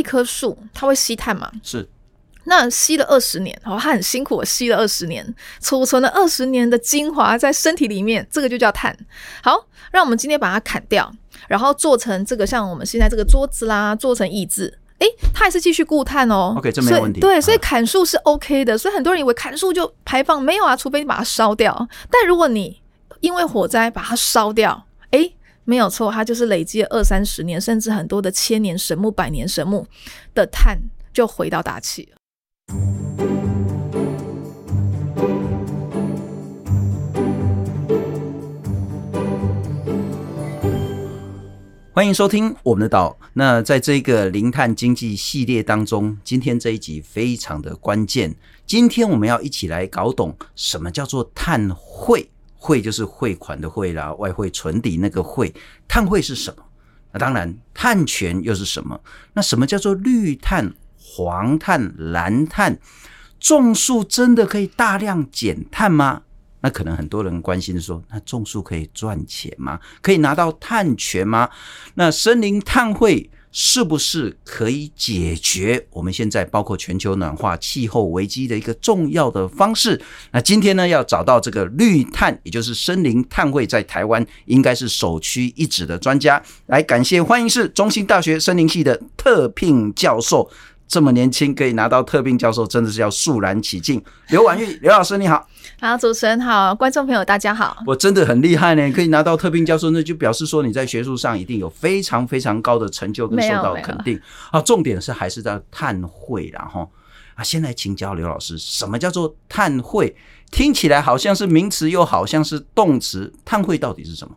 一棵树它会吸碳嘛？是。那吸了二十年，哦，它很辛苦，吸了二十年，储存了二十年的精华在身体里面，这个就叫碳。好，让我们今天把它砍掉，然后做成这个像我们现在这个桌子啦，做成椅子，诶，它还是继续固碳哦。OK，这没问题。对，所以砍树是 OK 的。所以很多人以为砍树就排放，没有啊，除非你把它烧掉。但如果你因为火灾把它烧掉，诶，没有错，它就是累积了二三十年，甚至很多的千年神木、百年神木的碳就回到大气了。欢迎收听我们的岛。那在这个零碳经济系列当中，今天这一集非常的关键。今天我们要一起来搞懂什么叫做碳汇，汇就是汇款的汇啦，外汇存底那个汇。碳汇是什么？那当然，碳权又是什么？那什么叫做绿碳？黄碳、蓝碳，种树真的可以大量减碳吗？那可能很多人关心说，那种树可以赚钱吗？可以拿到碳权吗？那森林碳汇是不是可以解决我们现在包括全球暖化、气候危机的一个重要的方式？那今天呢，要找到这个绿碳，也就是森林碳汇，在台湾应该是首屈一指的专家。来，感谢欢迎是中兴大学森林系的特聘教授。这么年轻可以拿到特聘教授，真的是要肃然起敬。刘婉玉，刘老师你好，好，主持人好，观众朋友大家好。我真的很厉害呢，可以拿到特聘教授，那就表示说你在学术上一定有非常非常高的成就跟受到肯定。啊，重点是还是在碳汇然后。啊，先来请教刘老师，什么叫做碳汇？听起来好像是名词，又好像是动词，碳汇到底是什么？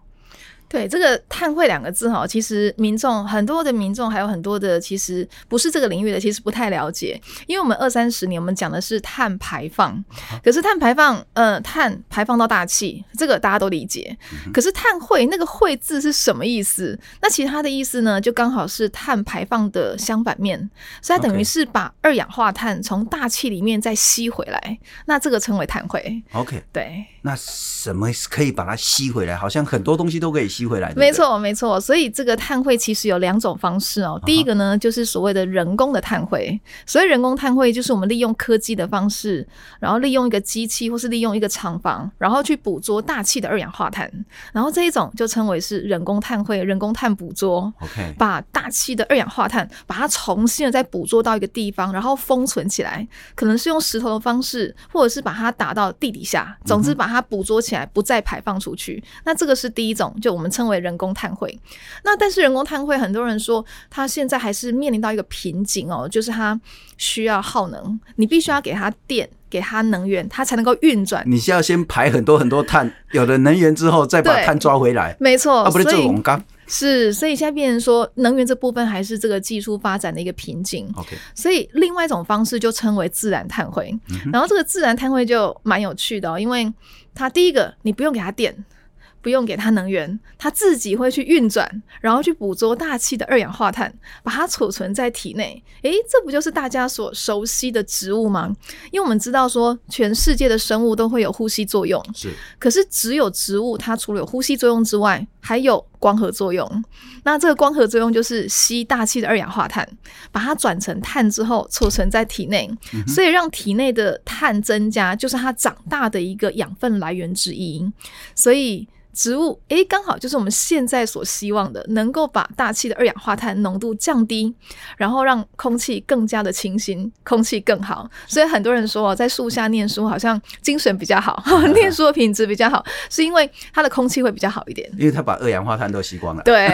对这个“碳汇”两个字哈，其实民众很多的民众还有很多的其实不是这个领域的，其实不太了解。因为我们二三十年我们讲的是碳排放，可是碳排放呃碳排放到大气，这个大家都理解。可是碳汇那个“汇”字是什么意思？那其他的意思呢，就刚好是碳排放的相反面，所以它等于是把二氧化碳从大气里面再吸回来，那这个称为碳汇。OK，对。那什么可以把它吸回来？好像很多东西都可以吸回来。没错，没错。所以这个碳汇其实有两种方式哦。第一个呢，就是所谓的人工的碳汇。所谓人工碳汇，就是我们利用科技的方式，然后利用一个机器或是利用一个厂房，然后去捕捉大气的二氧化碳。然后这一种就称为是人工碳汇，人工碳捕捉。OK，把大气的二氧化碳把它重新的再捕捉到一个地方，然后封存起来，可能是用石头的方式，或者是把它打到地底下。总之把它。它捕捉起来，不再排放出去。那这个是第一种，就我们称为人工碳汇。那但是人工碳汇，很多人说它现在还是面临到一个瓶颈哦，就是它需要耗能，你必须要给它电，给它能源，它才能够运转。你需要先排很多很多碳，有了能源之后再把碳抓回来。没错，啊，不是这种钢。是，所以现在变成说，能源这部分还是这个技术发展的一个瓶颈。OK，所以另外一种方式就称为自然碳汇。然后这个自然碳汇就蛮有趣的哦，因为它第一个你不用给它电。不用给它能源，它自己会去运转，然后去捕捉大气的二氧化碳，把它储存在体内。诶，这不就是大家所熟悉的植物吗？因为我们知道说，全世界的生物都会有呼吸作用，是。可是只有植物，它除了有呼吸作用之外，还有光合作用。那这个光合作用就是吸大气的二氧化碳，把它转成碳之后储存在体内，嗯，所以让体内的碳增加，就是它长大的一个养分来源之一。所以。植物诶，刚好就是我们现在所希望的，能够把大气的二氧化碳浓度降低，然后让空气更加的清新，空气更好。所以很多人说，在树下念书好像精神比较好，念书的品质比较好，是因为它的空气会比较好一点。因为它把二氧化碳都吸光了。对，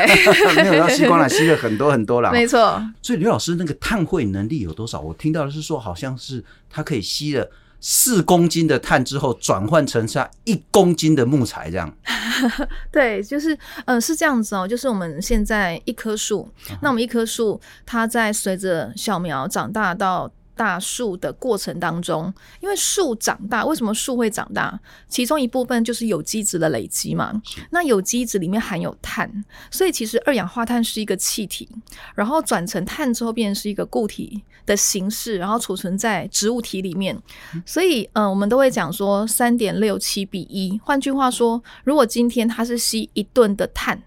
没有要吸光了，吸了很多很多了。没错。所以刘老师那个碳汇能力有多少？我听到的是说，好像是它可以吸了。四公斤的碳之后转换成下一公斤的木材，这样。对，就是，呃，是这样子哦。就是我们现在一棵树，那我们一棵树，它在随着小苗长大到。大树的过程当中，因为树长大，为什么树会长大？其中一部分就是有机质的累积嘛。那有机质里面含有碳，所以其实二氧化碳是一个气体，然后转成碳之后变成是一个固体的形式，然后储存在植物体里面。所以，嗯、呃，我们都会讲说三点六七比一。换句话说，如果今天它是吸一吨的碳，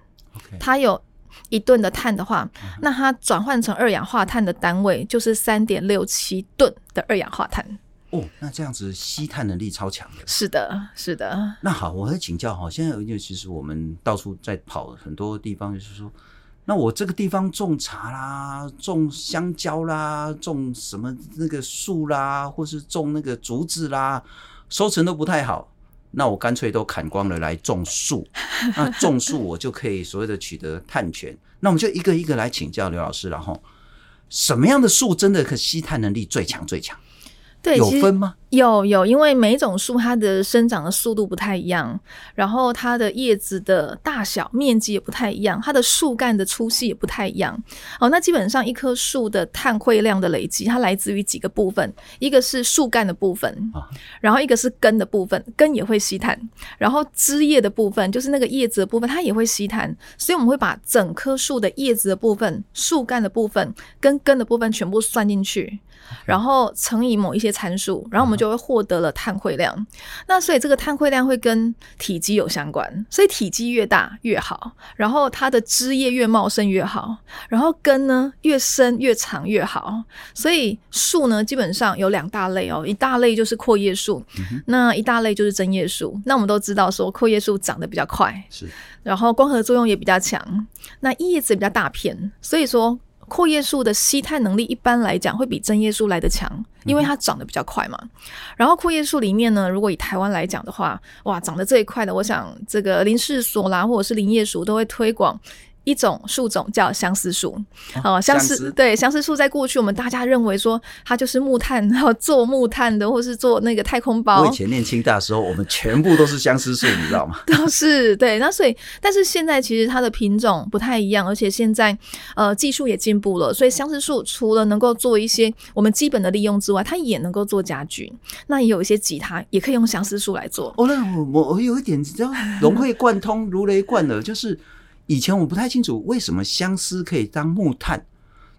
它有。一吨的碳的话，那它转换成二氧化碳的单位就是三点六七吨的二氧化碳。哦，那这样子吸碳能力超强的。是的，是的。那好，我来请教哈，现在因为其实我们到处在跑很多地方，就是说，那我这个地方种茶啦，种香蕉啦，种什么那个树啦，或是种那个竹子啦，收成都不太好。那我干脆都砍光了来种树，那种树我就可以所谓的取得碳权。那我们就一个一个来请教刘老师，然后什么样的树真的可吸碳能力最强最强？对，有分吗？有有，因为每种树它的生长的速度不太一样，然后它的叶子的大小、面积也不太一样，它的树干的粗细也不太一样。哦，那基本上一棵树的碳汇量的累积，它来自于几个部分，一个是树干的部分，然后一个是根的部分，根也会吸碳，然后枝叶的部分就是那个叶子的部分，它也会吸碳，所以我们会把整棵树的叶子的部分、树干的部分跟根的部分全部算进去，然后乘以某一些参数，然后我们就会获得了碳汇量，那所以这个碳汇量会跟体积有相关，所以体积越大越好，然后它的枝叶越茂盛越好，然后根呢越深越长越好。所以树呢基本上有两大类哦，一大类就是阔叶树，嗯，那一大类就是针叶树。那我们都知道说阔叶树长得比较快，是，然后光合作用也比较强，那叶子比较大片，所以说。阔叶树的吸碳能力一般来讲会比针叶树来得强，因为它长得比较快嘛。然后阔叶树里面呢，如果以台湾来讲的话，哇，长得这一块的，我想这个林氏所啦，或者是林业署都会推广。一种树种叫相思树，哦，相思对相思树，在过去我们大家认为说它就是木炭，然后做木炭的，或是做那个太空包。我以前念清大的时候，我们全部都是相思树，你知道吗？都 是对，那所以，但是现在其实它的品种不太一样，而且现在呃技术也进步了，所以相思树除了能够做一些我们基本的利用之外，它也能够做家具。那也有一些吉他也可以用相思树来做。哦，那我我有一点知道融会贯通，如雷贯耳，就是。以前我不太清楚为什么相思可以当木炭，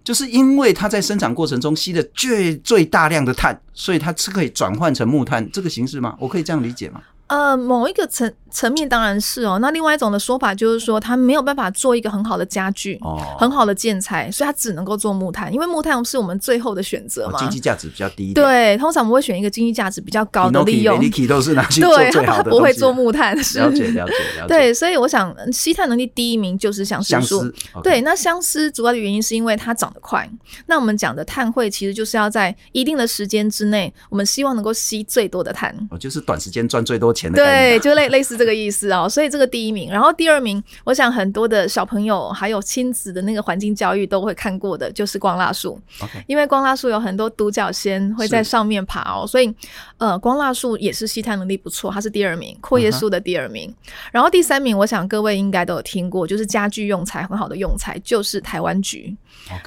就是因为它在生长过程中吸的最最大量的碳，所以它是可以转换成木炭这个形式吗？我可以这样理解吗？呃，某一个层层面当然是哦。那另外一种的说法就是说，他没有办法做一个很好的家具，哦，很好的建材，所以他只能够做木炭，因为木炭是我们最后的选择嘛，经济价值比较低。对，通常我们会选一个经济价值比较高的利用。都是拿去做最好的。对，它不会做木炭。了解，了解，了解。对，所以我想吸碳能力第一名就是相思树。对，那相思主要的原因是因为它长得快。那我们讲的碳汇其实就是要在一定的时间之内，我们希望能够吸最多的碳。哦，就是短时间赚最多钱。对，就类类似这个意思哦，所以这个第一名，然后第二名，我想很多的小朋友还有亲子的那个环境教育都会看过的，就是光蜡树。因为光蜡树有很多独角仙会在上面爬哦，所以呃，光蜡树也是吸碳能力不错，它是第二名，阔叶树的第二名。Uh-huh. 然后第三名，我想各位应该都有听过，就是家具用材很好的用材，就是台湾橘。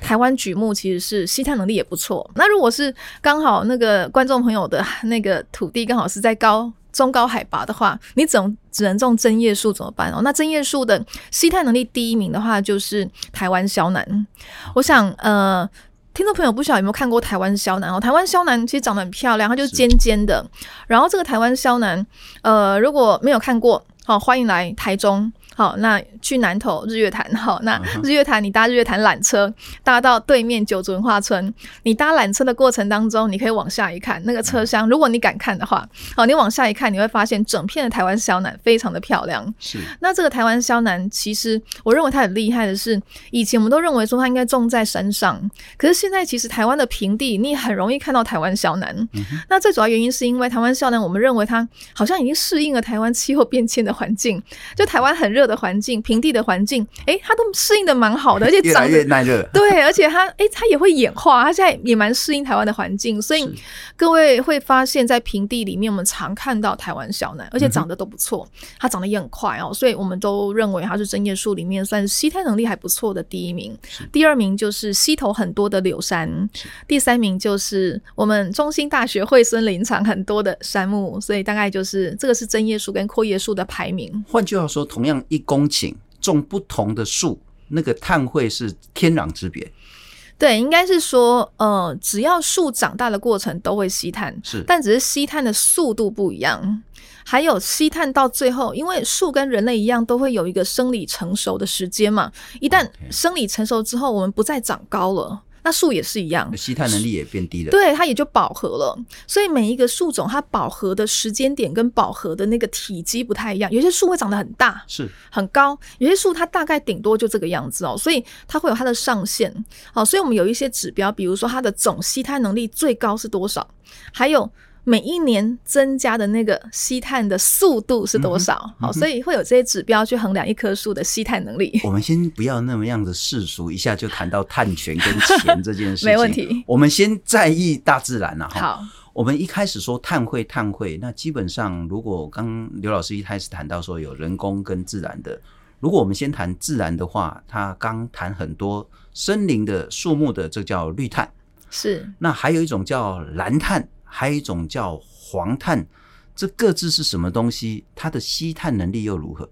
台湾榉木其实是吸碳能力也不错。那如果是刚好那个观众朋友的那个土地刚好是在高。中高海拔的话，你只能只能种针叶树怎么办哦？那针叶树的吸碳能力第一名的话，就是台湾萧楠。我想，呃，听众朋友不晓得有没有看过台湾萧楠哦？台湾萧楠其实长得很漂亮，它就是尖尖的。然后这个台湾萧楠，呃，如果没有看过，好，欢迎来台中。好，那去南投日月潭。好，那日月潭，你搭日月潭缆车，搭到对面九族文化村。你搭缆车的过程当中，你可以往下一看，那个车厢，如果你敢看的话，好，你往下一看，你会发现整片的台湾肖楠非常的漂亮。是，那这个台湾肖楠，其实我认为它很厉害的是，以前我们都认为说它应该种在山上，可是现在其实台湾的平地，你很容易看到台湾肖楠。嗯。那最主要原因是因为台湾肖楠，我们认为它好像已经适应了台湾气候变迁的环境，就台湾很热。的环境，平地的环境，哎、欸，它都适应的蛮好的，而且长得越来越耐热。对，而且它，哎、欸，它也会演化，它现在也蛮适应台湾的环境，所以各位会发现，在平地里面，我们常看到台湾小楠，而且长得都不错，嗯，它长得也很快哦，所以我们都认为它是针叶树里面算是吸碳能力还不错的第一名，第二名就是溪头很多的柳杉，第三名就是我们中心大学惠森林场很多的杉木，所以大概就是这个是针叶树跟阔叶树的排名。换句话说，同样一公顷种不同的树，那个碳汇是天壤之别。对，应该是说，呃，只要树长大的过程都会吸碳，是，但只是吸碳的速度不一样。还有吸碳到最后，因为树跟人类一样，都会有一个生理成熟的时间嘛。一旦生理成熟之后，我们不再长高了。那树也是一样，吸碳能力也变低了，对，它也就饱和了。所以每一个树种它饱和的时间点跟饱和的那个体积不太一样，有些树会长得很大，是很高；有些树它大概顶多就这个样子哦。所以它会有它的上限。好，所以我们有一些指标，比如说它的总吸碳能力最高是多少，还有。每一年增加的那个吸碳的速度是多少？嗯嗯、好，所以会有这些指标去衡量一棵树的吸碳能力。我们先不要那么样的世俗，一下就谈到碳权跟钱这件事情。没问题。我们先在意大自然啊。好，我们一开始说碳汇，碳汇，那基本上如果刚刘老师一开始谈到说有人工跟自然的，如果我们先谈自然的话，他刚谈很多森林的树木的，这叫绿碳。是。那还有一种叫蓝碳。还有一种叫黄碳，这各自是什么东西？它的吸碳能力又如何？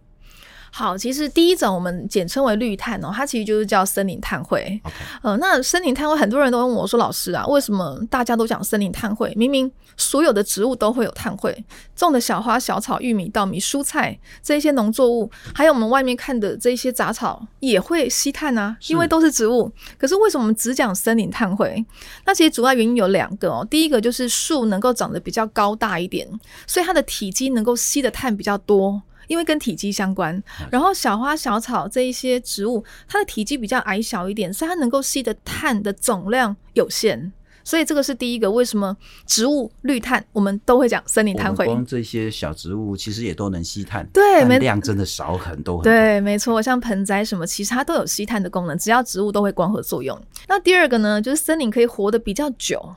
好，其实第一种我们简称为绿碳哦，它其实就是叫森林碳汇。呃，那森林碳汇很多人都问我说：“老师啊，为什么大家都讲森林碳汇？明明所有的植物都会有碳汇，种的小花小草、玉米、稻米、蔬菜这些农作物，还有我们外面看的这些杂草也会吸碳啊，因为都是植物。可是为什么我们只讲森林碳汇？那其实主要原因有两个哦。第一个就是树能够长得比较高大一点，所以它的体积能够吸的碳比较多。因为跟体积相关，然后小花小草这一些植物，它的体积比较矮小一点，所以它能够吸的碳的总量有限，所以这个是第一个。为什么植物绿碳我们都会讲森林碳汇？光这些小植物其实也都能吸碳，对，但量真的少很多很多。对，没错，像盆栽什么，其实它都有吸碳的功能，只要植物都会光合作用。那第二个呢，就是森林可以活得比较久。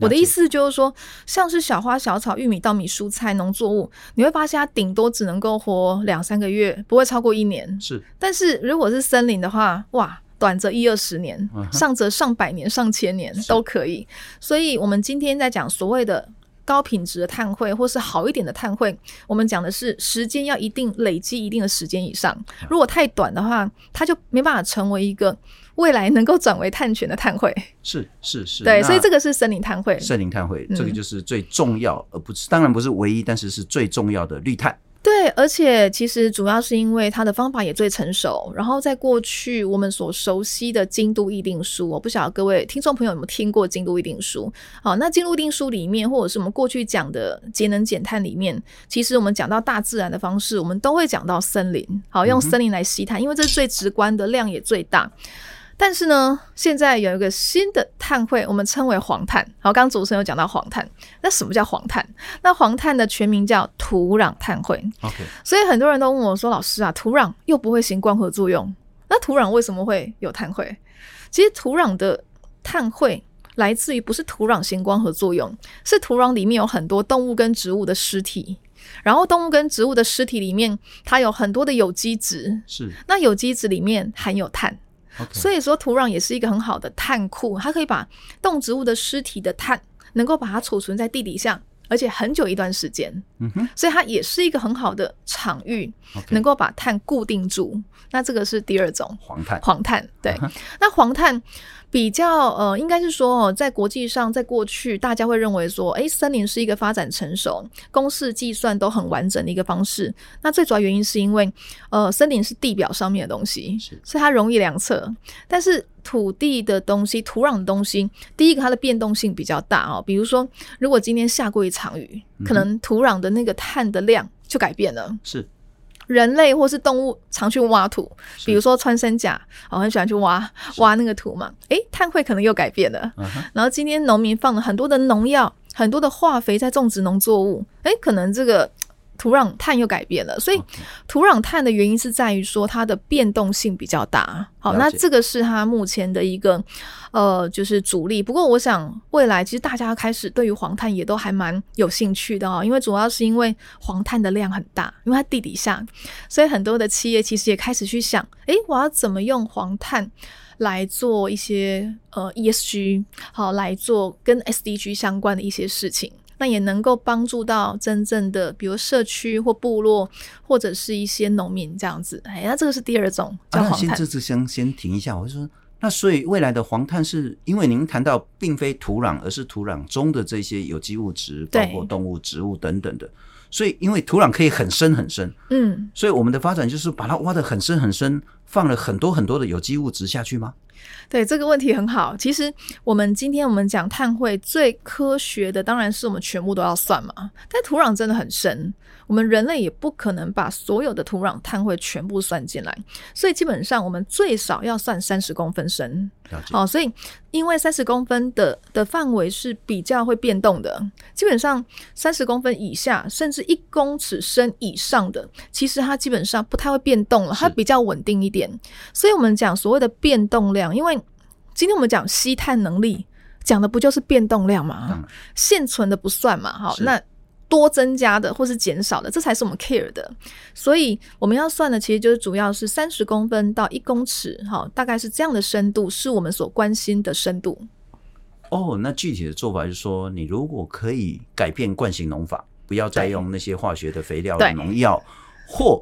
我的意思就是说，像是小花小草、玉米、稻米、蔬菜、农作物，你会发现它顶多只能够活两三个月，不会超过一年。是，但是如果是森林的话，哇，短则一二十年，上则上百年、上千年都可以。所以，我们今天在讲所谓的高品质的碳汇，或是好一点的碳汇，我们讲的是时间要一定累积一定的时间以上。如果太短的话，它就没办法成为一个。未来能够转为碳权的碳汇是是是，对，所以这个是森林碳汇。森林碳汇，这个就是最重要，嗯、而不是当然不是唯一，但是是最重要的绿碳。对，而且其实主要是因为它的方法也最成熟。然后在过去我们所熟悉的京都议定书，我不晓得各位听众朋友有没有听过京都议定书？好，那京都议定书里面，或者是我们过去讲的节能减碳里面，其实我们讲到大自然的方式，我们都会讲到森林。好，用森林来吸碳，嗯、因为这是最直观的，量也最大。但是呢，现在有一个新的碳汇，我们称为黄碳。好，刚刚主持人有讲到黄碳，那什么叫黄碳？那黄碳的全名叫土壤碳汇。OK，所以很多人都问我说：“老师啊，土壤又不会行光合作用，那土壤为什么会有碳汇？”其实土壤的碳汇来自于不是土壤行光合作用，是土壤里面有很多动物跟植物的尸体，然后动物跟植物的尸体里面它有很多的有机质，是那有机质里面含有碳。所以说，土壤也是一个很好的碳库，它可以把动植物的尸体的碳能够把它储存在地底下，而且很久一段时间。嗯哼，所以它也是一个很好的场域.能够把碳固定住。那这个是第二种黄碳，黄碳对。Uh. 那黄碳。比较呃，应该是说哦，在国际上，在过去，大家会认为说，诶，森林是一个发展成熟、公式计算都很完整的一个方式。那最主要原因是因为，呃，森林是地表上面的东西，是所以它容易量测。但是土地的东西、土壤的东西，第一个它的变动性比较大哦。比如说，如果今天下过一场雨，可能土壤的那个碳的量就改变了。是。人类或是动物常去挖土，比如说穿山甲，我很喜欢去挖挖那个土嘛。诶，碳汇可能又改变了。然后今天农民放了很多的农药、很多的化肥在种植农作物，诶，可能这个。土壤碳又改变了，所以土壤碳的原因是在于说它的变动性比较大。好，那这个是它目前的一个呃，就是主力。不过我想未来其实大家开始对于黄碳也都还蛮有兴趣的哦，因为主要是因为黄碳的量很大，因为它地底下，所以很多的企业其实也开始去想，诶，我要怎么用黄碳来做一些呃 ESG，好，来做跟 SDG 相关的一些事情。那也能够帮助到真正的，比如社区或部落，或者是一些农民这样子。哎，那这个是第二种叫黄碳。啊、先这次先先停一下，我就说，那所以未来的黄碳是因为您谈到并非土壤，而是土壤中的这些有机物质，包括动物、植物等等的。所以因为土壤可以很深很深，嗯，所以我们的发展就是把它挖得很深很深，放了很多很多的有机物质下去吗？对，这个问题很好。其实我们今天我们讲碳汇最科学的，当然是我们全部都要算嘛。但土壤真的很深。我们人类也不可能把所有的土壤碳汇全部算进来，所以基本上我们最少要算三十公分深。哦，所以因为三十公分的的范围是比较会变动的，基本上三十公分以下，甚至一公尺深以上的，其实它基本上不太会变动了，它比较稳定一点。所以我们讲所谓的变动量，因为今天我们讲吸碳能力，讲的不就是变动量吗？现存的不算嘛，好，那。多增加的或是减少的，这才是我们 care 的。所以我们要算的，其实就是主要是三十公分到一公尺，哈，大概是这样的深度，是我们所关心的深度。哦，那具体的做法就是说，你如果可以改变惯性农法，不要再用那些化学的肥料、农药，或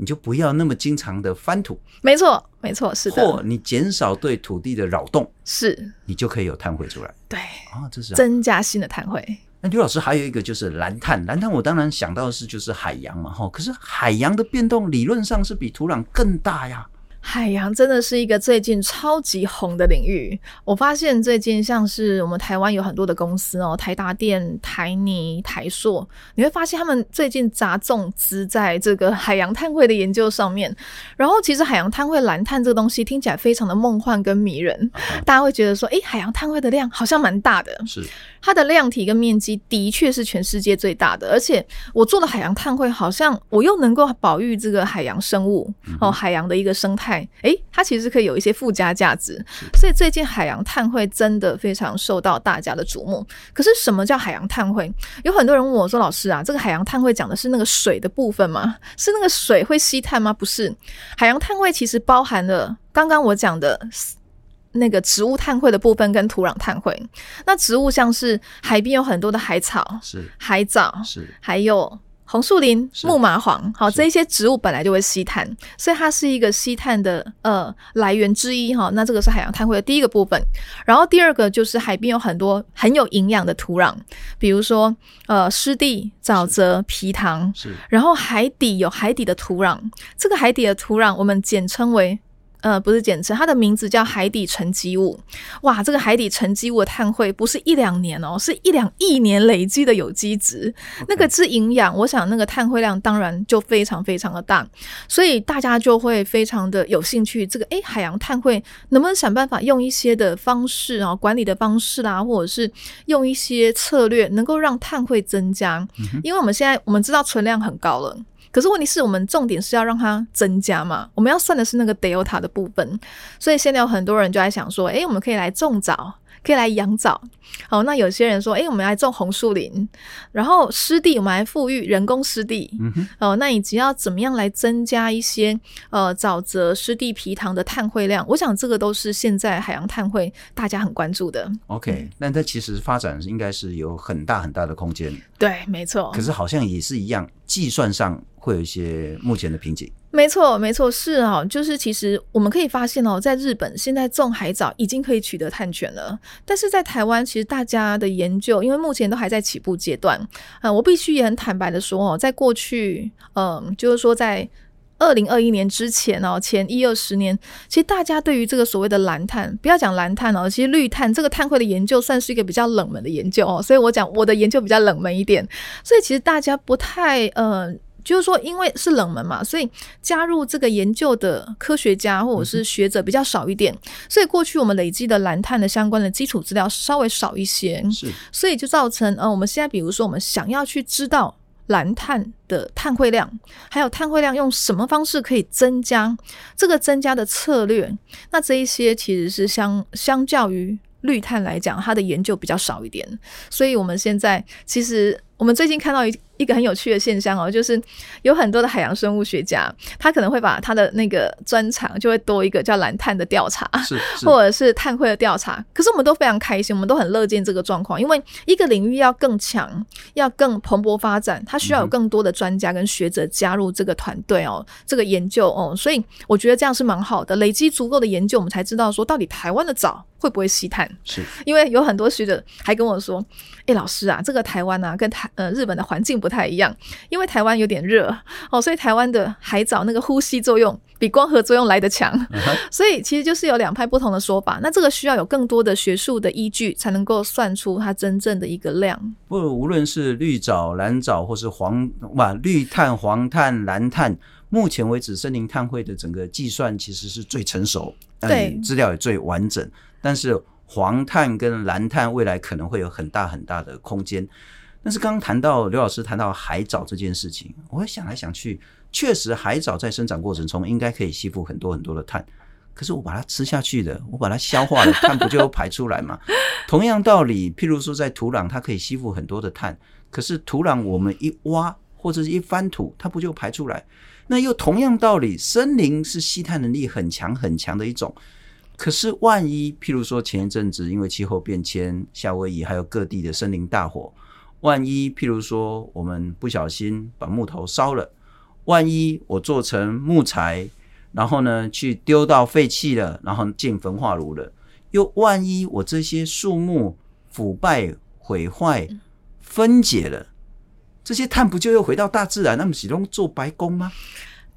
你就不要那么经常的翻土。没错，没错，是的。或你减少对土地的扰动，是，你就可以有碳汇出来。对，啊，这是增加新的碳汇。那刘老师还有一个就是蓝碳，蓝碳我当然想到的是就是海洋嘛，哈，可是海洋的变动理论上是比土壤更大呀。海洋真的是一个最近超级红的领域。我发现最近像是我们台湾有很多的公司哦，台达电、台泥、台硕，你会发现他们最近砸重资在这个海洋碳汇的研究上面。然后其实海洋碳汇蓝碳这个东西听起来非常的梦幻跟迷人，大家会觉得说，诶，海洋碳汇的量好像蛮大的。是。它的量体跟面积的确是全世界最大的，而且我做的海洋碳汇好像我又能够保育这个海洋生物哦，海洋的一个生态。哎，它其实可以有一些附加价值，所以最近海洋碳汇真的非常受到大家的瞩目。可是什么叫海洋碳汇？有很多人问我说：“老师啊，这个海洋碳汇讲的是那个水的部分吗？是那个水会吸碳吗？”不是，海洋碳汇其实包含了刚刚我讲的那个植物碳汇的部分跟土壤碳汇。那植物像是海边有很多的海草，是海藻，是还有。红树林、木麻黄，好，这一些植物本来就会吸碳，所以它是一个吸碳的呃来源之一哈。那这个是海洋碳汇的第一个部分，然后第二个就是海边有很多很有营养的土壤，比如说呃湿地、沼泽、皮塘，是，然后海底有海底的土壤，这个海底的土壤我们简称为。呃，不是简称，它的名字叫海底沉积物。哇，这个海底沉积物的碳汇不是一两年哦，是一两亿年累积的有机质.那个是营养。我想那个碳汇量当然就非常非常的大，所以大家就会非常的有兴趣。这个诶，海洋碳汇能不能想办法用一些的方式啊，管理的方式啦，或者是用一些策略，能够让碳汇增加？嗯。因为我们现在我们知道存量很高了。可是问题是我们重点是要让它增加嘛？我们要算的是那个 delta 的部分，所以现在有很多人就在想说，诶，我们可以来种枣，可以来养枣。好，那有些人说，诶，我们来种红树林，然后湿地我们来富裕人工湿地。嗯哼。哦，那以及要怎么样来增加一些呃沼泽、湿地、皮塘的碳汇量？我想这个都是现在海洋碳汇大家很关注的。OK，那它其实发展应该是有很大很大的空间。对，没错。可是好像也是一样，计算上。会有一些目前的瓶颈，没错，没错，是啊，就是其实我们可以发现哦，在日本现在种海藻已经可以取得碳权了，但是在台湾其实大家的研究，因为目前都还在起步阶段，嗯，我必须也很坦白的说哦，在过去，嗯，就是说在二零二一年之前哦，前一二十年，其实大家对于这个所谓的蓝碳，不要讲蓝碳哦，其实绿碳这个碳汇的研究算是一个比较冷门的研究哦，所以我讲我的研究比较冷门一点，所以其实大家不太嗯。就是说，因为是冷门嘛，所以加入这个研究的科学家或者是学者比较少一点，所以过去我们累积的蓝碳的相关的基础资料稍微少一些，是，所以就造成呃，我们现在比如说我们想要去知道蓝碳的碳汇量，还有碳汇量用什么方式可以增加，这个增加的策略，那这一些其实是相相较于绿碳来讲，它的研究比较少一点，所以我们现在其实。我们最近看到一一个很有趣的现象哦，就是有很多的海洋生物学家，他可能会把他的那个专长就会多一个叫蓝碳的调查，是，是 或者是碳汇的调查。可是我们都非常开心，我们都很乐见这个状况，因为一个领域要更强，要更蓬勃发展，它需要有更多的专家跟学者加入这个团队哦，这个研究哦，所以我觉得这样是蛮好的，累积足够的研究，我们才知道说到底台湾的藻会不会吸碳。是，因为有很多学者还跟我说，哎，老师啊，这个台湾啊，跟台呃日本的环境不太一样。因为台湾有点热哦，所以台湾的海藻那个呼吸作用比光合作用来得强，所以其实就是有两派不同的说法。那这个需要有更多的学术的依据，才能够算出它真正的一个量。不，无论是绿藻、蓝藻，或是黄哇绿碳、黄碳、蓝碳，目前为止森林碳汇的整个计算其实是最成熟，对，资料也最完整。但是黄碳跟蓝碳未来可能会有很大很大的空间。但是刚刚谈到刘老师谈到海藻这件事情，我会想来想去，确实海藻在生长过程中应该可以吸附很多很多的碳。可是我把它吃下去的，我把它消化了，碳不就排出来吗？同样道理，譬如说在土壤，它可以吸附很多的碳，可是土壤我们一挖或者是一翻土，它不就排出来？那又同样道理，森林是吸碳能力很强很强的一种。可是万一譬如说前一阵子因为气候变迁，夏威夷还有各地的森林大火。万一，譬如说，我们不小心把木头烧了，万一我做成木材，然后呢，去丢到废弃了，然后进焚化炉了，又万一我这些树木腐败、毁坏、分解了，这些碳不就又回到大自然，那么始终做白工吗？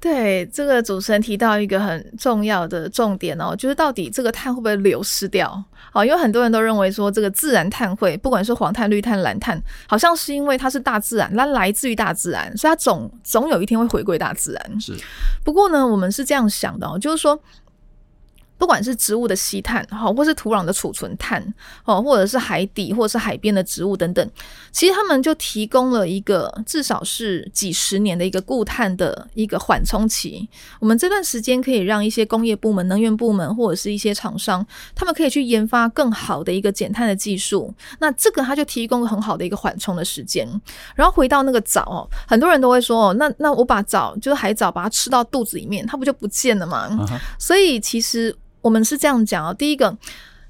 对，这个主持人提到一个很重要的重点哦，就是到底这个碳会不会流失掉？哦，因为很多人都认为说，这个自然碳汇，不管是黄碳、绿碳、蓝碳，好像是因为它是大自然，它来自于大自然，所以它总总有一天会回归大自然。是，不过呢，我们是这样想的哦，就是说。不管是植物的吸碳，哈，或是土壤的储存碳，哦，或者是海底或者是海边的植物等等，其实他们就提供了一个至少是几十年的一个固碳的一个缓冲期。我们这段时间可以让一些工业部门、能源部门或者是一些厂商，他们可以去研发更好的一个减碳的技术。那这个它就提供了很好的一个缓冲的时间。然后回到那个藻哦，很多人都会说哦，那那我把藻就是海藻把它吃到肚子里面，它不就不见了吗？Uh huh. 所以其实。我们是这样讲哦，第一个，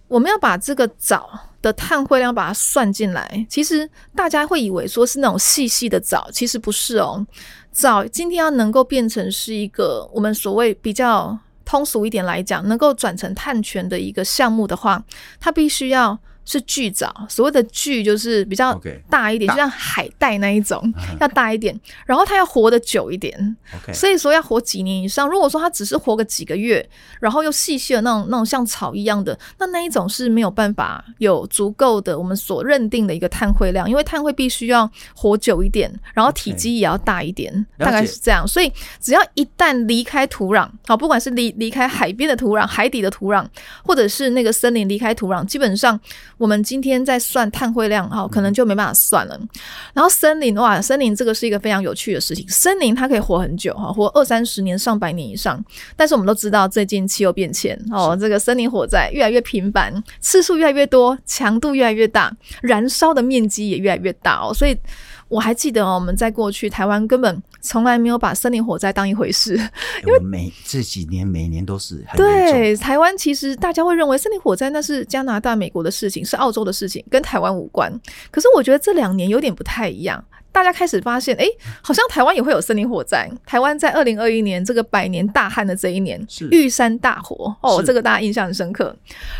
我们要把这个藻的碳汇量把它算进来。其实大家会以为说是那种细细的藻，其实不是哦。藻今天要能够变成是一个我们所谓比较通俗一点来讲，能够转成碳权的一个项目的话，它必须要。是巨藻，所谓的巨就是比较大一点，就像海带那一种，要大一点。然后它要活得久一点，所以说要活几年以上。如果说它只是活个几个月，然后又细细的那种那种像草一样的，那那一种是没有办法有足够的我们所认定的一个碳汇量，因为碳汇必须要活久一点，然后体积也要大一点，大概是这样。所以只要一旦离开土壤，好，不管是离离开海边的土壤、海底的土壤，或者是那个森林离开土壤，基本上。我们今天在算碳汇量，哈，可能就没办法算了。然后森林哇，森林这个是一个非常有趣的事情。森林它可以活很久，哈，活二三十年、上百年以上。但是我们都知道，最近气候变迁，哦，这个森林火灾越来越频繁，次数越来越多，强度越来越大，燃烧的面积也越来越大哦，所以。我还记得哦，我们在过去台湾根本从来没有把森林火灾当一回事，因为每这几年每年都是很对台湾，其实大家会认为森林火灾那是加拿大、美国的事情，是澳洲的事情，跟台湾无关。可是我觉得这两年有点不太一样。大家开始发现，哎，好像台湾也会有森林火灾。台湾在二零二一年这个百年大旱的这一年，是玉山大火哦，这个大家印象很深刻。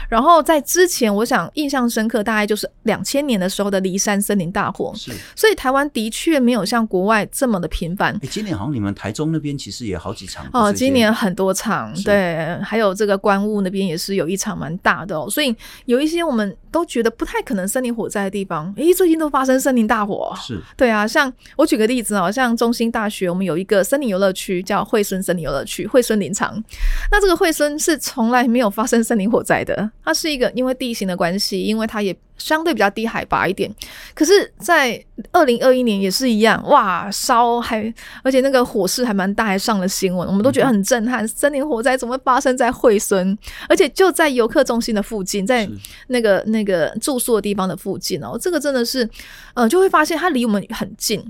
然后在之前，我想印象深刻大概就是两千年的时候的骊山森林大火。是，所以台湾的确没有像国外这么的频繁。哎，今年好像你们台中那边其实也好几场哦，今年很多场，对，还有这个关雾那边也是有一场蛮大的哦。所以有一些我们都觉得不太可能森林火灾的地方，哎，最近都发生森林大火。是，对啊。像我举个例子哦，像中心大学，我们有一个森林游乐区叫惠森森林游乐区，惠森林场。那这个惠森是从来没有发生森林火灾的，它是一个因为地形的关系，因为它也相对比较低海拔一点，可是，在二零二一年也是一样，哇，烧还而且那个火势还蛮大，还上了新闻，我们都觉得很震撼。森林火灾怎么会发生在惠森？而且就在游客中心的附近，在那个那个住宿的地方的附近哦，这个真的是，呃，就会发现它离我们很近。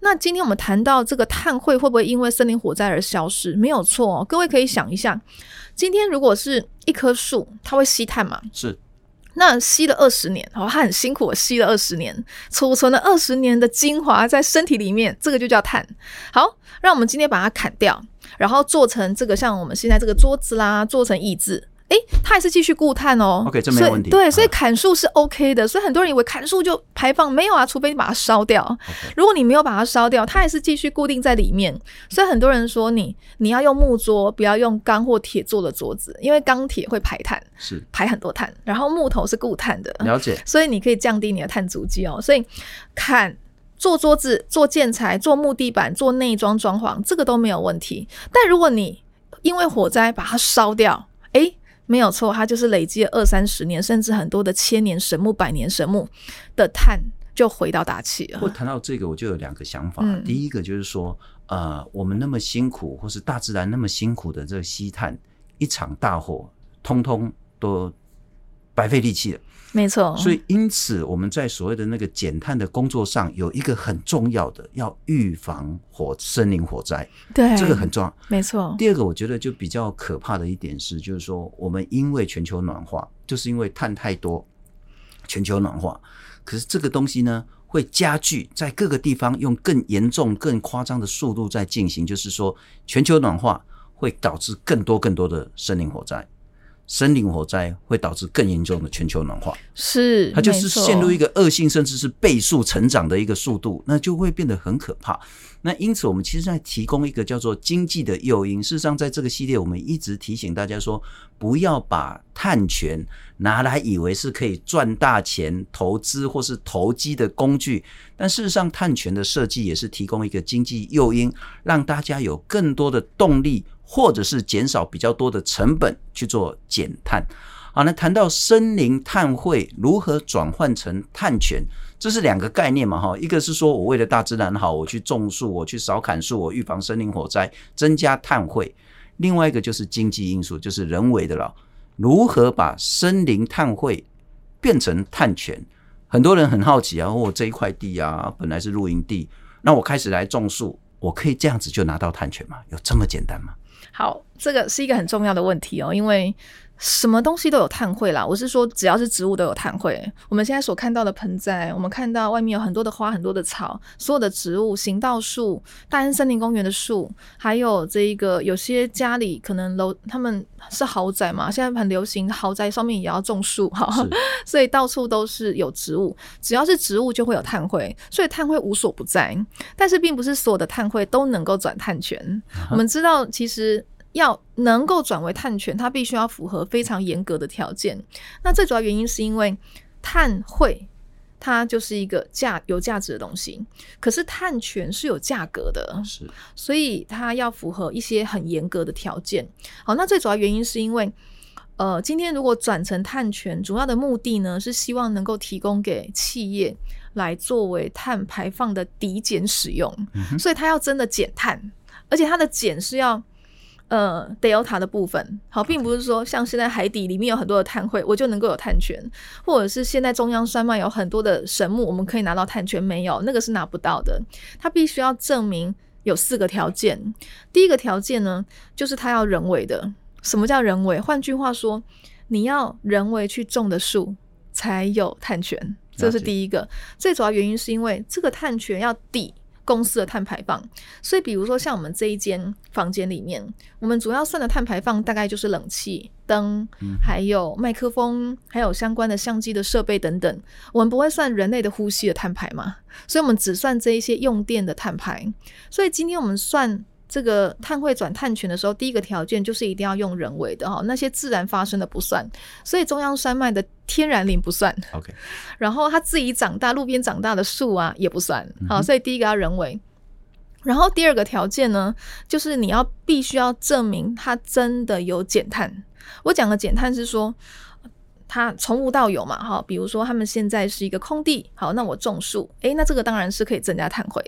那今天我们谈到这个碳汇会不会因为森林火灾而消失？没有错哦，各位可以想一下，今天如果是一棵树，它会吸碳吗？是。那吸了二十年，哦，他很辛苦，吸了二十年，储存了二十年的精华在身体里面，这个就叫碳。好，让我们今天把它砍掉，然后做成这个像我们现在这个桌子啦，做成椅子。诶，它还是继续固碳哦。OK，这没问题。对，所以砍树是 OK 的。所以很多人以为砍树就排放，没有啊，除非你把它烧掉。如果你没有把它烧掉，它还是继续固定在里面。所以很多人说你你要用木桌，不要用钢或铁做的桌子，因为钢铁会排碳，是排很多碳。然后木头是固碳的，了解。所以你可以降低你的碳足迹哦。所以砍做桌子、做建材、做木地板、做内装装潢，这个都没有问题。但如果你因为火灾把它烧掉，诶。没有错，它就是累积了二三十年，甚至很多的千年神木、百年神木的碳就回到大气了。我谈到这个，我就有两个想法。嗯、第一个就是说，呃，我们那么辛苦，或是大自然那么辛苦的这个吸碳，一场大火，通通都白费力气了。没错，所以因此我们在所谓的那个减碳的工作上，有一个很重要的，要预防火森林火灾。对，这个很重要。没错。第二个，我觉得就比较可怕的一点是，就是说我们因为全球暖化，就是因为碳太多，全球暖化。可是这个东西呢，会加剧在各个地方用更严重、更夸张的速度在进行，就是说全球暖化会导致更多更多的森林火灾。森林火灾会导致更严重的全球暖化，是它就是陷入一个恶性，甚至是倍速成长的一个速度，那就会变得很可怕。那因此，我们其实在提供一个叫做经济的诱因。事实上，在这个系列，我们一直提醒大家说，不要把碳权拿来以为是可以赚大钱、投资或是投机的工具。但事实上，碳权的设计也是提供一个经济诱因，让大家有更多的动力。或者是减少比较多的成本去做减碳。好，那谈到森林碳汇如何转换成碳权，这是两个概念嘛？哈，一个是说我为了大自然好，我去种树，我去少砍树，我预防森林火灾，增加碳汇；另外一个就是经济因素，就是人为的了，如何把森林碳汇变成碳权？很多人很好奇啊，我这一块地啊，本来是露营地，那我开始来种树，我可以这样子就拿到碳权吗？有这么简单吗？好，这个是一个很重要的问题哦，因为什么东西都有碳汇啦。我是说，只要是植物都有碳汇。我们现在所看到的盆栽，我们看到外面有很多的花、很多的草，所有的植物、行道树、大安森林公园的树，还有这一个有些家里可能楼他们是豪宅嘛，现在很流行豪宅上面也要种树哈，所以到处都是有植物。只要是植物就会有碳汇，所以碳汇无所不在。但是并不是所有的碳汇都能够转碳权。我们知道，其实。要能够转为碳权，它必须要符合非常严格的条件。那最主要原因是因为碳汇它就是一个价有价值的东西，可是碳权是有价格的，是，所以它要符合一些很严格的条件。好，那最主要原因是因为，呃，今天如果转成碳权，主要的目的呢是希望能够提供给企业来作为碳排放的抵减使用，嗯，所以它要真的减碳，而且它的减是要。呃，Delta 的部分好，并不是说像现在海底里面有很多的碳汇，我就能够有碳权，或者是现在中央山脉有很多的神木，我们可以拿到碳权，没有，那个是拿不到的。它必须要证明有四个条件。第一个条件呢，就是它要人为的。什么叫人为？换句话说，你要人为去种的树才有碳权，这是第一个。最主要原因是因为这个碳权要抵。公司的碳排放，所以比如说像我们这一间房间里面，我们主要算的碳排放大概就是冷气、灯，还有麦克风，还有相关的相机的设备等等。我们不会算人类的呼吸的碳排嘛，所以我们只算这一些用电的碳排。所以今天我们算。这个碳汇转碳权的时候，第一个条件就是一定要用人为的哈，那些自然发生的不算，所以中央山脉的天然林不算。OK，然后它自己长大、路边长大的树啊也不算。好，所以第一个要人为。然后第二个条件呢，就是你要必须要证明它真的有减碳。我讲的减碳是说，它从无到有嘛，哈，比如说他们现在是一个空地，好，那我种树，诶，那这个当然是可以增加碳汇。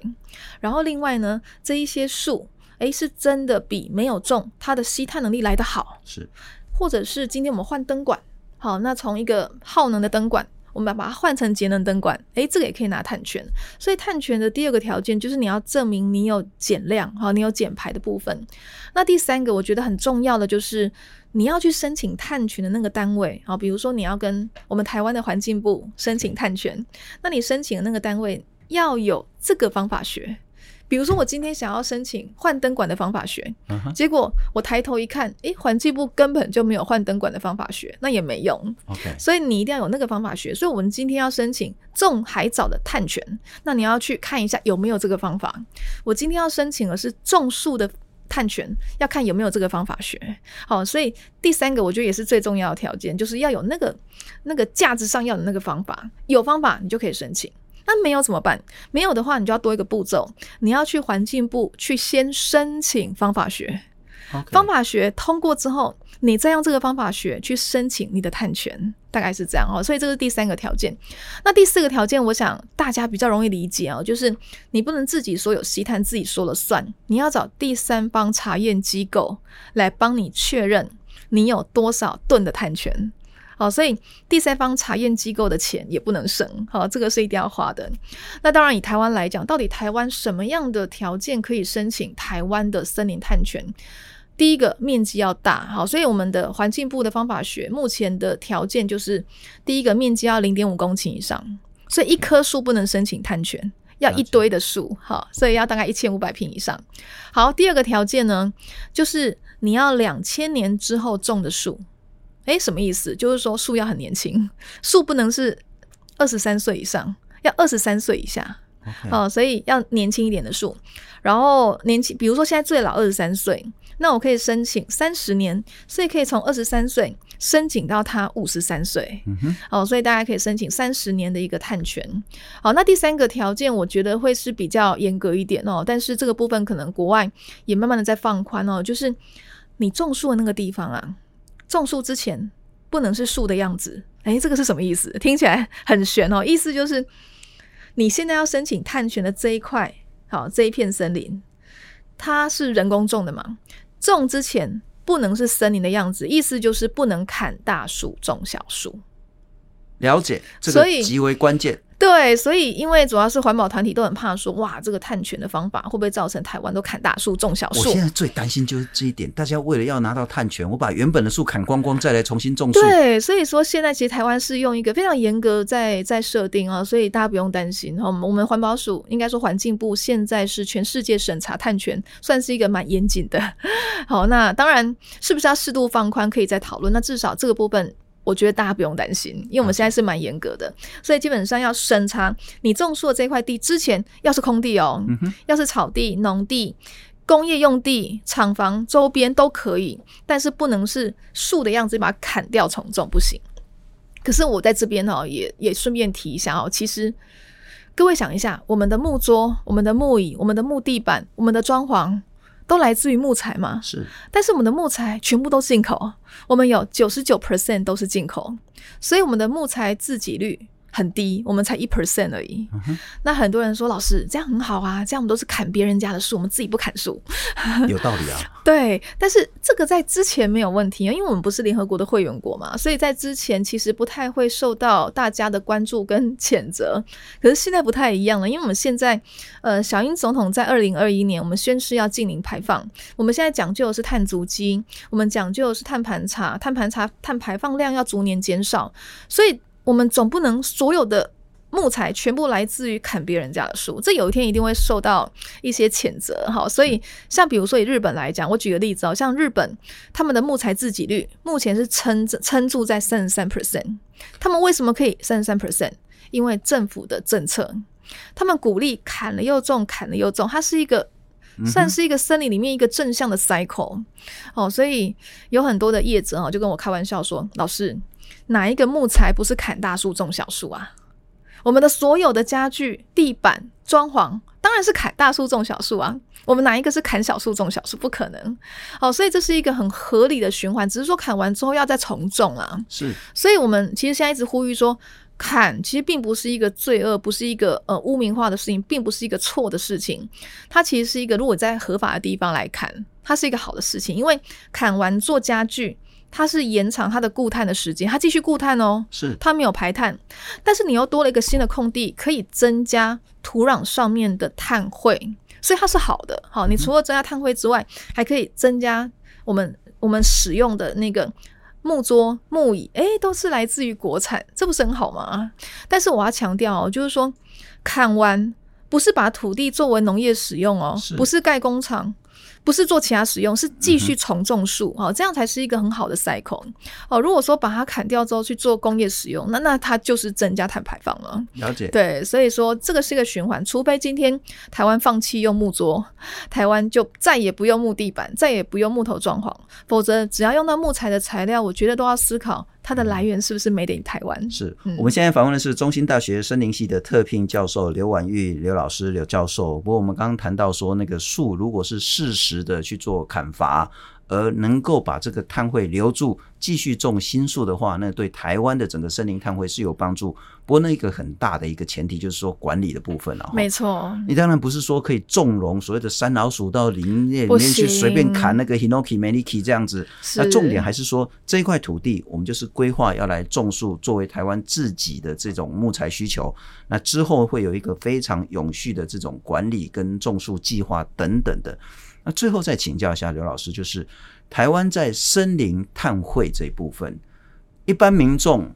然后另外呢，这一些树，诶，是真的比没有种它的吸碳能力来得好，是，或者是今天我们换灯管，好，那从一个耗能的灯管，我们把它换成节能灯管，诶，这个也可以拿碳权。所以碳权的第二个条件就是你要证明你有减量，哈，你有减排的部分。那第三个我觉得很重要的就是。你要去申请碳权的那个单位，好，比如说你要跟我们台湾的环境部申请碳权，那你申请的那个单位要有这个方法学。比如说我今天想要申请换灯管的方法学，结果我抬头一看，诶，环境部根本就没有换灯管的方法学，那也没用。OK，所以你一定要有那个方法学。所以我们今天要申请种海藻的碳权，那你要去看一下有没有这个方法。我今天要申请的是种树的。探权要看有没有这个方法学，好，所以第三个我觉得也是最重要的条件，就是要有那个那个价值上要有那个方法，有方法你就可以申请，那没有怎么办？没有的话，你就要多一个步骤，你要去环境部去先申请方法学.方法学通过之后。你再用这个方法学去申请你的碳权，大概是这样哦。所以这是第三个条件。那第四个条件，我想大家比较容易理解哦，就是你不能自己说有吸碳自己说了算，你要找第三方查验机构来帮你确认你有多少吨的碳权。好，所以第三方查验机构的钱也不能省。好，这个是一定要花的。那当然，以台湾来讲，到底台湾什么样的条件可以申请台湾的森林探权？第一个面积要大，好，所以我们的环境部的方法学目前的条件就是，第一个面积要零点五公顷以上，所以一棵树不能申请碳权，要一堆的树，好，所以要大概一千五百平以上。好，第二个条件呢，就是你要两千年之后种的树，诶，什么意思？就是说树要很年轻，树不能是二十三岁以上，要二十三岁以下，哦，所以要年轻一点的树，然后年轻，比如说现在最老二十三岁。那我可以申请三十年，所以可以从二十三岁申请到他五十三岁。哦，所以大家可以申请三十年的一个碳权。好，那第三个条件我觉得会是比较严格一点哦，但是这个部分可能国外也慢慢的在放宽哦，就是你种树的那个地方啊，种树之前不能是树的样子。哎，这个是什么意思？听起来很玄哦，意思就是你现在要申请碳权的这一块，好，这一片森林，它是人工种的嘛？种之前不能是森林的样子，意思就是不能砍大树种小树。了解，这个极为关键。对，所以因为主要是环保团体都很怕说，哇，这个碳权的方法会不会造成台湾都砍大树种小树？我现在最担心就是这一点，大家为了要拿到碳权，我把原本的树砍光光，再来重新种树。对，所以说现在其实台湾是用一个非常严格在在设定啊，所以大家不用担心。我们我们环保署应该说环境部现在是全世界审查碳权，算是一个蛮严谨的。好，那当然是不是要适度放宽，可以再讨论。那至少这个部分。我觉得大家不用担心，因为我们现在是蛮严格的，所以基本上要深查你种树的这块地之前，要是空地哦，要是草地、农地、工业用地、厂房周边都可以，但是不能是树的样子，把它砍掉重种不行。可是我在这边哦，也也顺便提一下哦，其实各位想一下，我们的木桌、我们的木椅、我们的木地板、我们的装潢。都来自于木材嘛？是，但是我们的木材全部都是进口，我们有九十九 percent 都是进口，所以我们的木材自给率很低，我们才一 percent 而已。嗯。那很多人说，老师这样很好啊，这样我们都是砍别人家的树，我们自己不砍树，有道理啊。对，但是这个在之前没有问题啊，因为我们不是联合国的会员国嘛，所以在之前其实不太会受到大家的关注跟谴责。可是现在不太一样了，因为我们现在呃，小英总统在二零二一年我们宣誓要净零排放，我们现在讲究的是碳足迹，我们讲究的是碳盘查，碳盘查碳排放量要逐年减少，所以。我们总不能所有的木材全部来自于砍别人家的树，这有一天一定会受到一些谴责哈。所以，像比如说以日本来讲，我举个例子哦，像日本他们的木材自给率目前是撑着撑住在三十三 percent。他们为什么可以三十三 percent？因为政府的政策，他们鼓励砍了又种，砍了又种，它是一个算是一个森林里面一个正向的 cycle 哦。所以有很多的业者啊，就跟我开玩笑说，老师。哪一个木材不是砍大树种小树啊？我们的所有的家具、地板、装潢，当然是砍大树种小树啊。我们哪一个是砍小树种小树？不可能。哦，所以这是一个很合理的循环，只是说砍完之后要再重种啊。是。所以我们其实现在一直呼吁说，砍其实并不是一个罪恶，不是一个呃污名化的事情，并不是一个错的事情。它其实是一个，如果在合法的地方来砍，它是一个好的事情，因为砍完做家具。它是延长它的固碳的时间，它继续固碳哦，是它没有排碳，但是你又多了一个新的空地，可以增加土壤上面的碳汇，所以它是好的。好，你除了增加碳汇之外，嗯、还可以增加我们我们使用的那个木桌、木椅，诶，都是来自于国产，这不是很好吗？但是我要强调哦，就是说看完不是把土地作为农业使用哦，是不是盖工厂。不是做其他使用，是继续重种树，哦、嗯，这样才是一个很好的 cycle 哦。如果说把它砍掉之后去做工业使用，那那它就是增加碳排放了。了解，对，所以说这个是一个循环，除非今天台湾放弃用木桌，台湾就再也不用木地板，再也不用木头装潢，否则只要用到木材的材料，我觉得都要思考。它的来源是不是 made in 台湾？是、嗯、我们现在访问的是中心大学森林系的特聘教授刘婉玉刘老师刘教授。不过我们刚刚谈到说，那个树如果是适时的去做砍伐。而能够把这个碳汇留住，继续种新树的话，那对台湾的整个森林碳汇是有帮助。不过，那一个很大的一个前提就是说管理的部分了。没错，你当然不是说可以纵容所谓的山老鼠到林业里面去随便砍那个 Hinoki、Maniki 这样子。那重点还是说这一块土地，我们就是规划要来种树，作为台湾自己的这种木材需求。那之后会有一个非常永续的这种管理跟种树计划等等的。那最后再请教一下刘老师，就是台湾在森林碳汇这一部分，一般民众、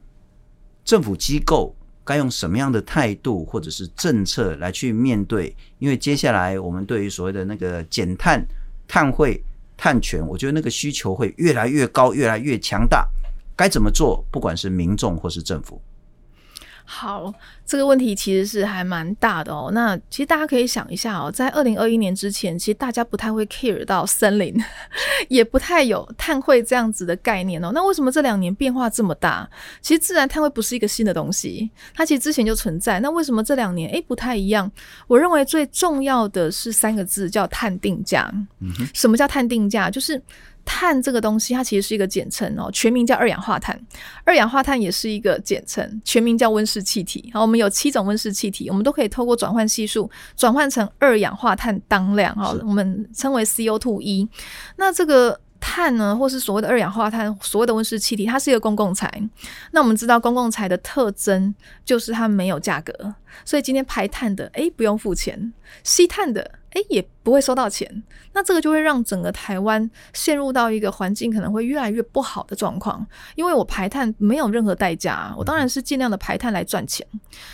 政府机构该用什么样的态度或者是政策来去面对？因为接下来我们对于所谓的那个减碳、碳汇、碳权，我觉得那个需求会越来越高、越来越强大，该怎么做？不管是民众或是政府。好，这个问题其实是还蛮大的哦。那其实大家可以想一下哦，在二零二一年之前，其实大家不太会 care 到森林，也不太有碳汇这样子的概念哦。那为什么这两年变化这么大？其实自然碳汇不是一个新的东西，它其实之前就存在。那为什么这两年诶不太一样？我认为最重要的是三个字，叫碳定价。嗯，什么叫碳定价？就是。碳这个东西，它其实是一个简称哦，全名叫二氧化碳。二氧化碳也是一个简称，全名叫温室气体。好，我们有七种温室气体，我们都可以透过转换系数转换成二氧化碳当量哈，我们称为 CO2e。那这个碳呢，或是所谓的二氧化碳，所谓的温室气体，它是一个公共财。那我们知道公共财的特征就是它没有价格，所以今天排碳的，诶，不用付钱；吸碳的，诶，也不会收到钱。那这个就会让整个台湾陷入到一个环境可能会越来越不好的状况，因为我排碳没有任何代价，我当然是尽量的排碳来赚钱。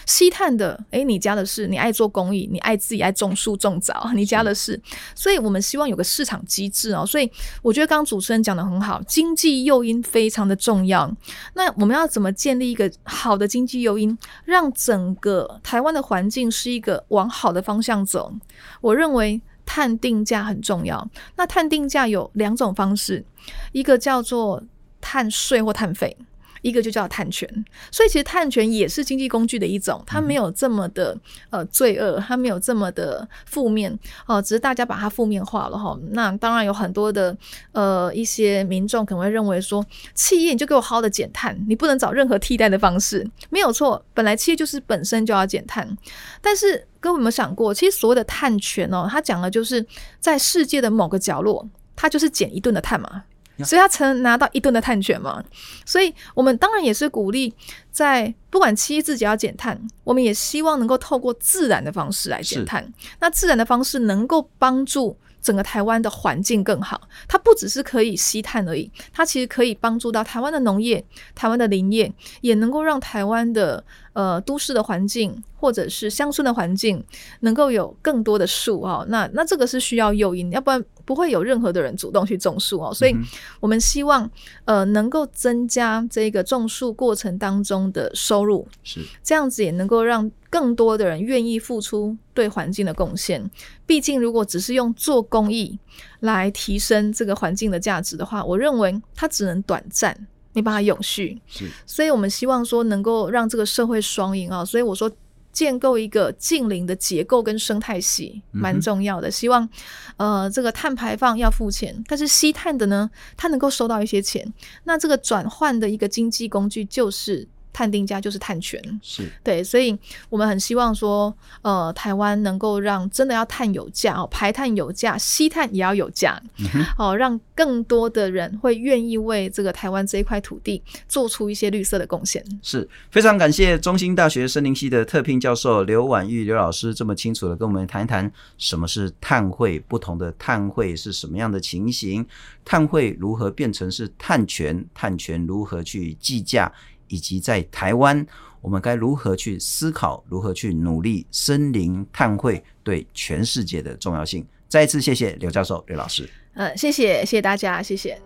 吸碳的，诶，你家的事，你爱做公益，你爱自己爱种树种枣，你家的事。所以我们希望有个市场机制哦。所以我觉得刚刚主持人讲的很好，经济诱因非常的重要。那我们要怎么建立一个好的经济诱因，让整个台湾的环境是一个往好的方向走？我认为。碳定价很重要。那碳定价有两种方式，一个叫做碳税或碳费，一个就叫碳权。所以其实碳权也是经济工具的一种，它没有这么的呃罪恶，它没有这么的负面哦、呃，只是大家把它负面化了哈。那当然有很多的呃一些民众可能会认为说，企业你就给我好好的减碳，你不能找任何替代的方式。没有错，本来企业就是本身就要减碳，但是。各位有没有想过，其实所谓的碳权哦，它讲的就是在世界的某个角落，它就是减一吨的碳嘛，所以他才能拿到一吨的碳权嘛。所以我们当然也是鼓励，在不管企业自己要减碳，我们也希望能够透过自然的方式来减碳。那自然的方式能够帮助。整个台湾的环境更好，它不只是可以吸碳而已，它其实可以帮助到台湾的农业、台湾的林业，也能够让台湾的呃都市的环境或者是乡村的环境能够有更多的树哦。那那这个是需要诱因，要不然不会有任何的人主动去种树哦。所以我们希望呃能够增加这个种树过程当中的收入，是这样子也能够让。更多的人愿意付出对环境的贡献，毕竟如果只是用做公益来提升这个环境的价值的话，我认为它只能短暂，没办法永续。是，所以我们希望说能够让这个社会双赢啊。所以我说建构一个近邻的结构跟生态系，蛮重要的。希望呃这个碳排放要付钱，但是吸碳的呢，它能够收到一些钱。那这个转换的一个经济工具就是。碳定价就是探权，是对，所以我们很希望说，呃，台湾能够让真的要碳有价哦，排碳有价，吸碳也要有价，嗯，哦，让更多的人会愿意为这个台湾这一块土地做出一些绿色的贡献。是非常感谢中兴大学森林系的特聘教授刘婉玉刘老师这么清楚的跟我们谈一谈什么是碳汇，不同的碳汇是什么样的情形，碳汇如何变成是碳权，碳权如何去计价。以及在台湾我们该如何去思考如何去努力森林碳汇对全世界的重要性。再一次谢谢刘教授刘老师。嗯谢谢谢谢大家谢谢。